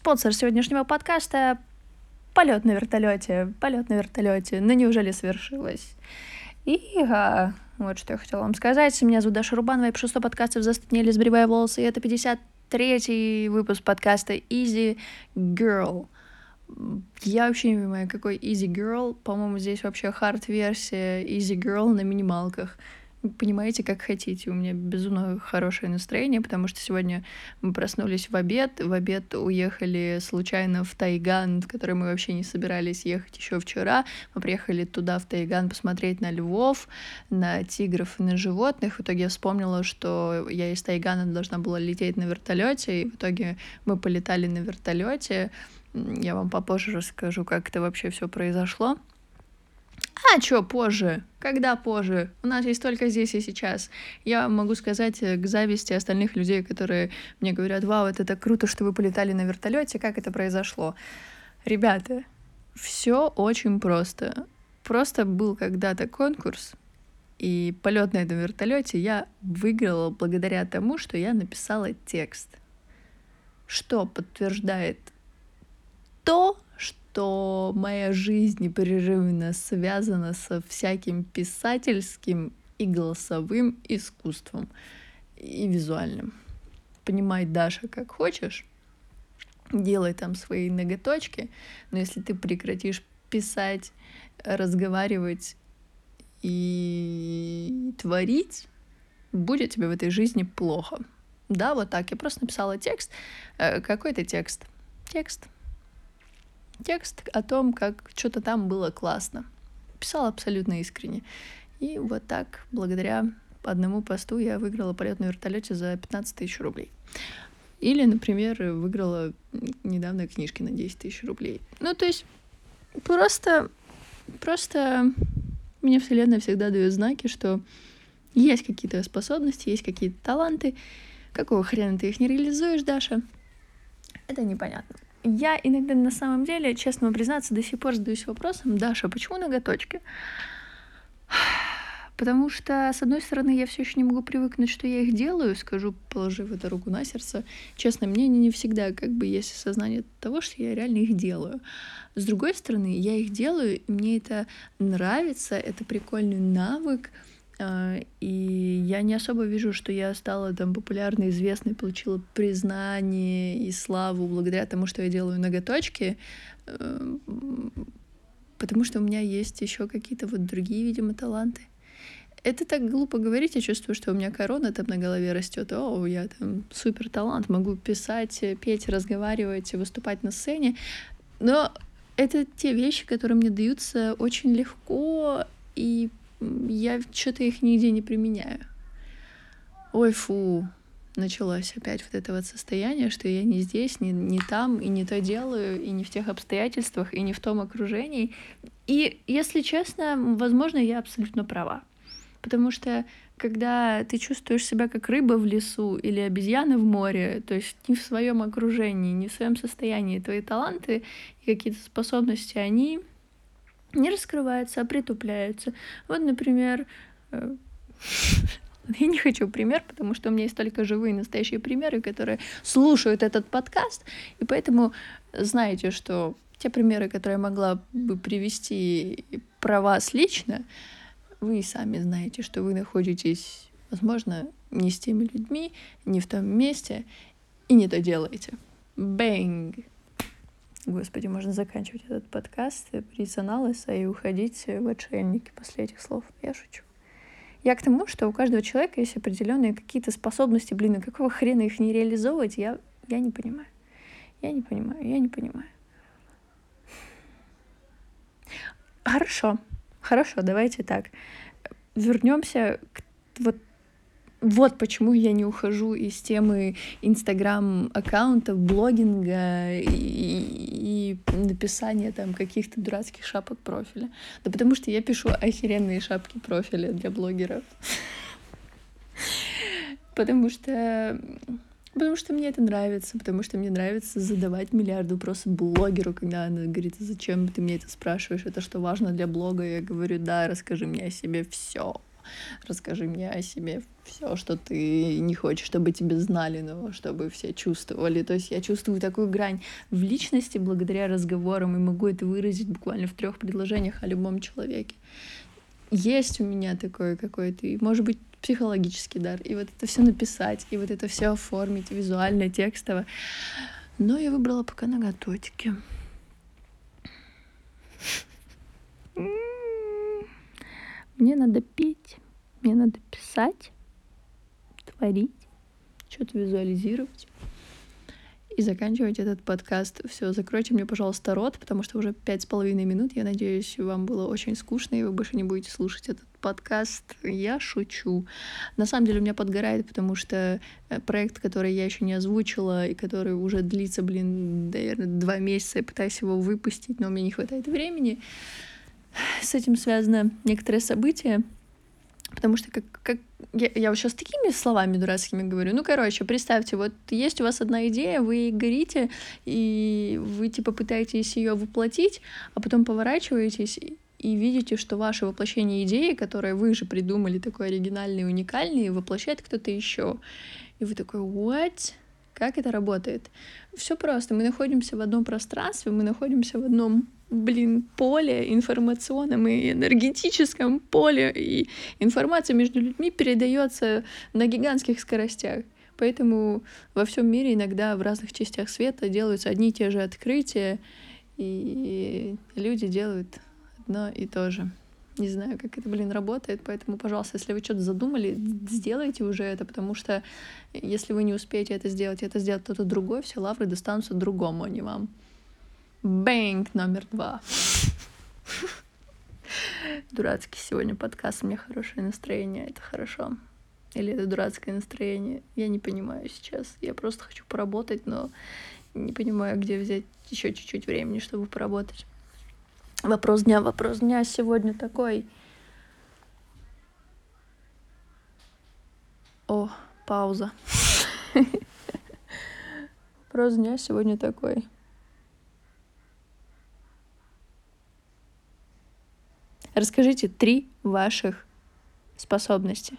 Спонсор сегодняшнего подкаста — полет на вертолете. Полет на вертолете. Ну неужели свершилось? И а, вот что я хотела вам сказать. Меня зовут Даша Рубанова, я пишу 100 подкастов «Застуднили, сбривая волосы», и это 53-й выпуск подкаста «Easy Girl». Я вообще не понимаю, какой Easy Girl. По-моему, здесь вообще хард-версия Easy Girl на минималках понимаете, как хотите. У меня безумно хорошее настроение, потому что сегодня мы проснулись в обед. В обед уехали случайно в Тайган, в который мы вообще не собирались ехать еще вчера. Мы приехали туда, в Тайган, посмотреть на львов, на тигров и на животных. В итоге я вспомнила, что я из Тайгана должна была лететь на вертолете, и в итоге мы полетали на вертолете. Я вам попозже расскажу, как это вообще все произошло. А что позже? Когда позже? У нас есть только здесь и сейчас. Я могу сказать э, к зависти остальных людей, которые мне говорят, вау, это так круто, что вы полетали на вертолете, как это произошло? Ребята, все очень просто. Просто был когда-то конкурс, и полет на этом вертолете я выиграла благодаря тому, что я написала текст, что подтверждает то, что моя жизнь непрерывно связана со всяким писательским и голосовым искусством, и визуальным. Понимай, Даша, как хочешь, делай там свои ноготочки, но если ты прекратишь писать, разговаривать и творить, будет тебе в этой жизни плохо. Да, вот так. Я просто написала текст. Э, какой-то текст. Текст текст о том, как что-то там было классно. Писала абсолютно искренне. И вот так, благодаря одному посту, я выиграла полет на вертолете за 15 тысяч рублей. Или, например, выиграла недавно книжки на 10 тысяч рублей. Ну, то есть, просто, просто мне Вселенная всегда дает знаки, что есть какие-то способности, есть какие-то таланты. Какого хрена ты их не реализуешь, Даша? Это непонятно. Я иногда на самом деле, честно вам признаться, до сих пор задаюсь вопросом, Даша, почему ноготочки? Потому что, с одной стороны, я все еще не могу привыкнуть, что я их делаю, скажу, положив эту руку на сердце. Честно, мне не всегда как бы есть осознание того, что я реально их делаю. С другой стороны, я их делаю, и мне это нравится, это прикольный навык, и я не особо вижу, что я стала там популярной, известной, получила признание и славу благодаря тому, что я делаю ноготочки, эм, потому что у меня есть еще какие-то вот другие, видимо, таланты. Это так глупо говорить, я чувствую, что у меня корона там на голове растет. О, я там супер талант, могу писать, петь, разговаривать, выступать на сцене. Но это те вещи, которые мне даются очень легко и я что-то их нигде не применяю. Ой, фу, началось опять вот это вот состояние, что я не здесь, не, не там, и не то делаю, и не в тех обстоятельствах, и не в том окружении. И, если честно, возможно, я абсолютно права. Потому что когда ты чувствуешь себя как рыба в лесу или обезьяна в море, то есть не в своем окружении, не в своем состоянии, твои таланты и какие-то способности, они не раскрываются, а притупляются. Вот, например, э, я не хочу пример, потому что у меня есть только живые настоящие примеры, которые слушают этот подкаст, и поэтому знаете, что те примеры, которые я могла бы привести про вас лично, вы сами знаете, что вы находитесь, возможно, не с теми людьми, не в том месте, и не то делаете. Бэнг! Господи, можно заканчивать этот подкаст, брить анализа и уходить в отшельники после этих слов. Я шучу. Я к тому, что у каждого человека есть определенные какие-то способности. Блин, и какого хрена их не реализовывать, я, я не понимаю. Я не понимаю, я не понимаю. Хорошо, хорошо, давайте так. Вернемся к вот вот почему я не ухожу из темы инстаграм-аккаунтов, блогинга и, и написания там каких-то дурацких шапок профиля. Да потому что я пишу охеренные шапки профиля для блогеров. Потому что... Потому что мне это нравится, потому что мне нравится задавать миллиард вопросов блогеру, когда она говорит, зачем ты мне это спрашиваешь, это что важно для блога? Я говорю, да, расскажи мне о себе все расскажи мне о себе все, что ты не хочешь, чтобы тебе знали, но чтобы все чувствовали. То есть я чувствую такую грань в личности благодаря разговорам и могу это выразить буквально в трех предложениях о любом человеке. Есть у меня такой какой-то, может быть, психологический дар, и вот это все написать, и вот это все оформить визуально, текстово. Но я выбрала пока ноготочки. Мне надо петь, мне надо писать, творить, что-то визуализировать и заканчивать этот подкаст. Все, закройте мне, пожалуйста, рот, потому что уже пять с половиной минут. Я надеюсь, вам было очень скучно, и вы больше не будете слушать этот подкаст. Я шучу. На самом деле у меня подгорает, потому что э, проект, который я еще не озвучила, и который уже длится, блин, наверное, два месяца, я пытаюсь его выпустить, но у меня не хватает времени. С этим связано некоторые события, Потому что как, как я, я вот сейчас такими словами дурацкими говорю. Ну, короче, представьте, вот есть у вас одна идея, вы горите, и вы типа пытаетесь ее воплотить, а потом поворачиваетесь и видите, что ваше воплощение идеи, которое вы же придумали, такой оригинальный, уникальный, воплощает кто-то еще. И вы такой, what? Как это работает? Все просто. Мы находимся в одном пространстве, мы находимся в одном блин, поле информационном и энергетическом поле, и информация между людьми передается на гигантских скоростях. Поэтому во всем мире иногда в разных частях света делаются одни и те же открытия, и люди делают одно и то же. Не знаю, как это, блин, работает, поэтому, пожалуйста, если вы что-то задумали, сделайте уже это, потому что если вы не успеете это сделать, это сделает кто-то другой, все лавры достанутся другому, а не вам. Бэнк номер два. Дурацкий сегодня подкаст, у меня хорошее настроение, это хорошо. Или это дурацкое настроение, я не понимаю сейчас. Я просто хочу поработать, но не понимаю, где взять еще чуть-чуть времени, чтобы поработать. Вопрос дня, вопрос дня сегодня такой. О, пауза. Вопрос дня сегодня такой. Расскажите три ваших способности.